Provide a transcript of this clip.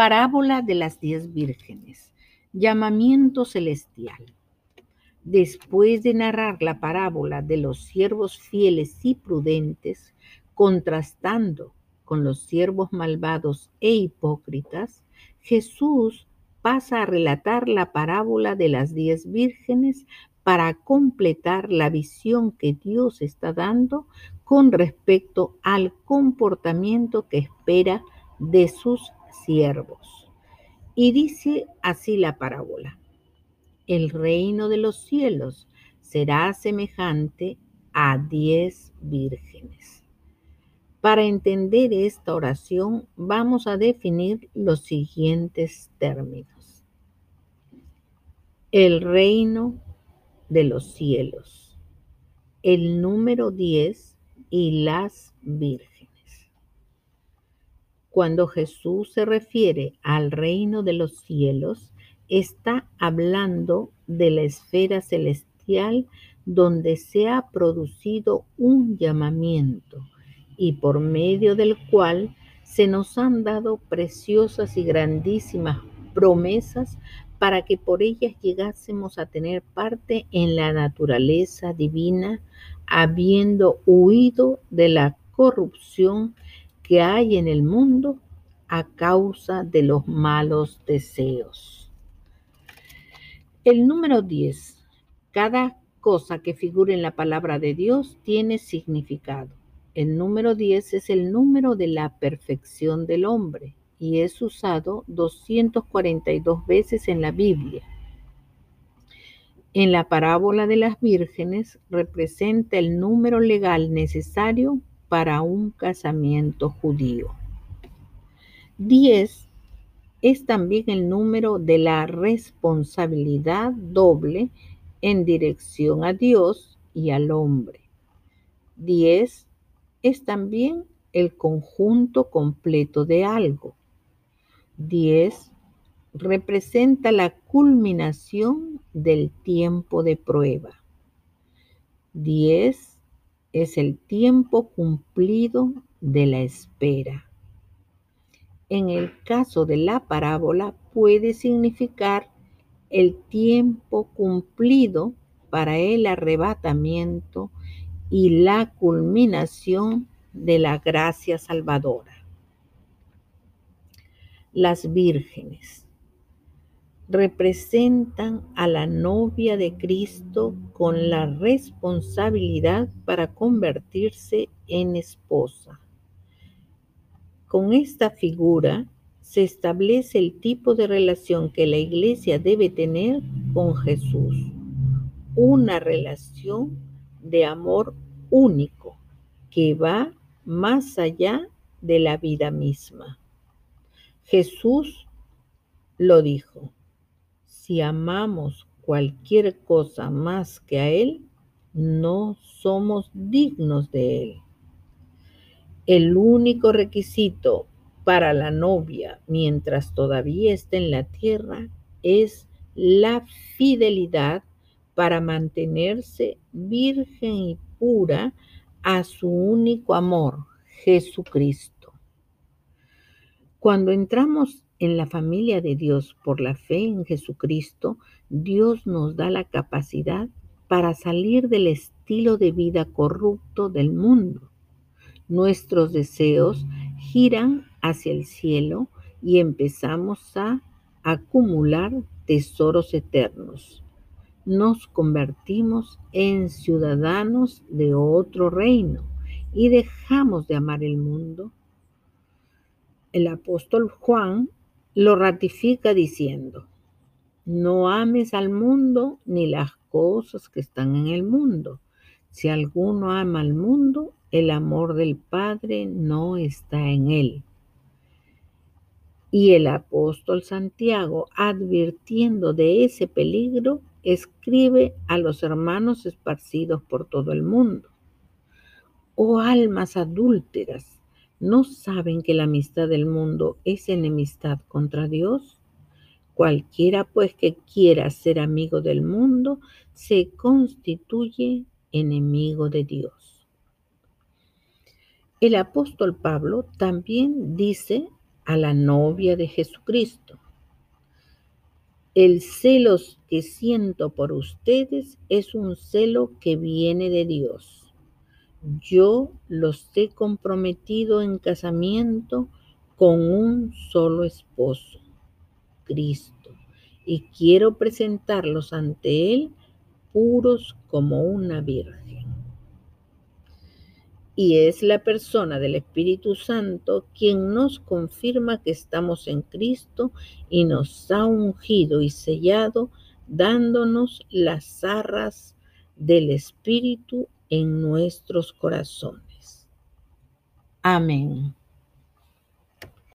Parábola de las diez vírgenes. Llamamiento celestial. Después de narrar la parábola de los siervos fieles y prudentes, contrastando con los siervos malvados e hipócritas, Jesús pasa a relatar la parábola de las diez vírgenes para completar la visión que Dios está dando con respecto al comportamiento que espera de sus siervos. Y dice así la parábola. El reino de los cielos será semejante a diez vírgenes. Para entender esta oración vamos a definir los siguientes términos. El reino de los cielos, el número 10 y las vírgenes. Cuando Jesús se refiere al reino de los cielos, está hablando de la esfera celestial donde se ha producido un llamamiento y por medio del cual se nos han dado preciosas y grandísimas promesas para que por ellas llegásemos a tener parte en la naturaleza divina, habiendo huido de la corrupción que hay en el mundo a causa de los malos deseos. El número 10. Cada cosa que figure en la palabra de Dios tiene significado. El número 10 es el número de la perfección del hombre y es usado 242 veces en la Biblia. En la parábola de las vírgenes representa el número legal necesario para un casamiento judío. 10 es también el número de la responsabilidad doble en dirección a Dios y al hombre. 10 es también el conjunto completo de algo. 10 representa la culminación del tiempo de prueba. 10 es el tiempo cumplido de la espera. En el caso de la parábola puede significar el tiempo cumplido para el arrebatamiento y la culminación de la gracia salvadora las vírgenes. Representan a la novia de Cristo con la responsabilidad para convertirse en esposa. Con esta figura se establece el tipo de relación que la iglesia debe tener con Jesús. Una relación de amor único que va más allá de la vida misma. Jesús lo dijo, si amamos cualquier cosa más que a Él, no somos dignos de Él. El único requisito para la novia mientras todavía está en la tierra es la fidelidad para mantenerse virgen y pura a su único amor, Jesucristo. Cuando entramos en la familia de Dios por la fe en Jesucristo, Dios nos da la capacidad para salir del estilo de vida corrupto del mundo. Nuestros deseos giran hacia el cielo y empezamos a acumular tesoros eternos. Nos convertimos en ciudadanos de otro reino y dejamos de amar el mundo el apóstol Juan lo ratifica diciendo, no ames al mundo ni las cosas que están en el mundo. Si alguno ama al mundo, el amor del Padre no está en él. Y el apóstol Santiago, advirtiendo de ese peligro, escribe a los hermanos esparcidos por todo el mundo. Oh almas adúlteras, ¿No saben que la amistad del mundo es enemistad contra Dios? Cualquiera pues que quiera ser amigo del mundo se constituye enemigo de Dios. El apóstol Pablo también dice a la novia de Jesucristo. El celo que siento por ustedes es un celo que viene de Dios. Yo los he comprometido en casamiento con un solo esposo, Cristo, y quiero presentarlos ante Él puros como una virgen. Y es la persona del Espíritu Santo quien nos confirma que estamos en Cristo y nos ha ungido y sellado, dándonos las arras del Espíritu en nuestros corazones. Amén.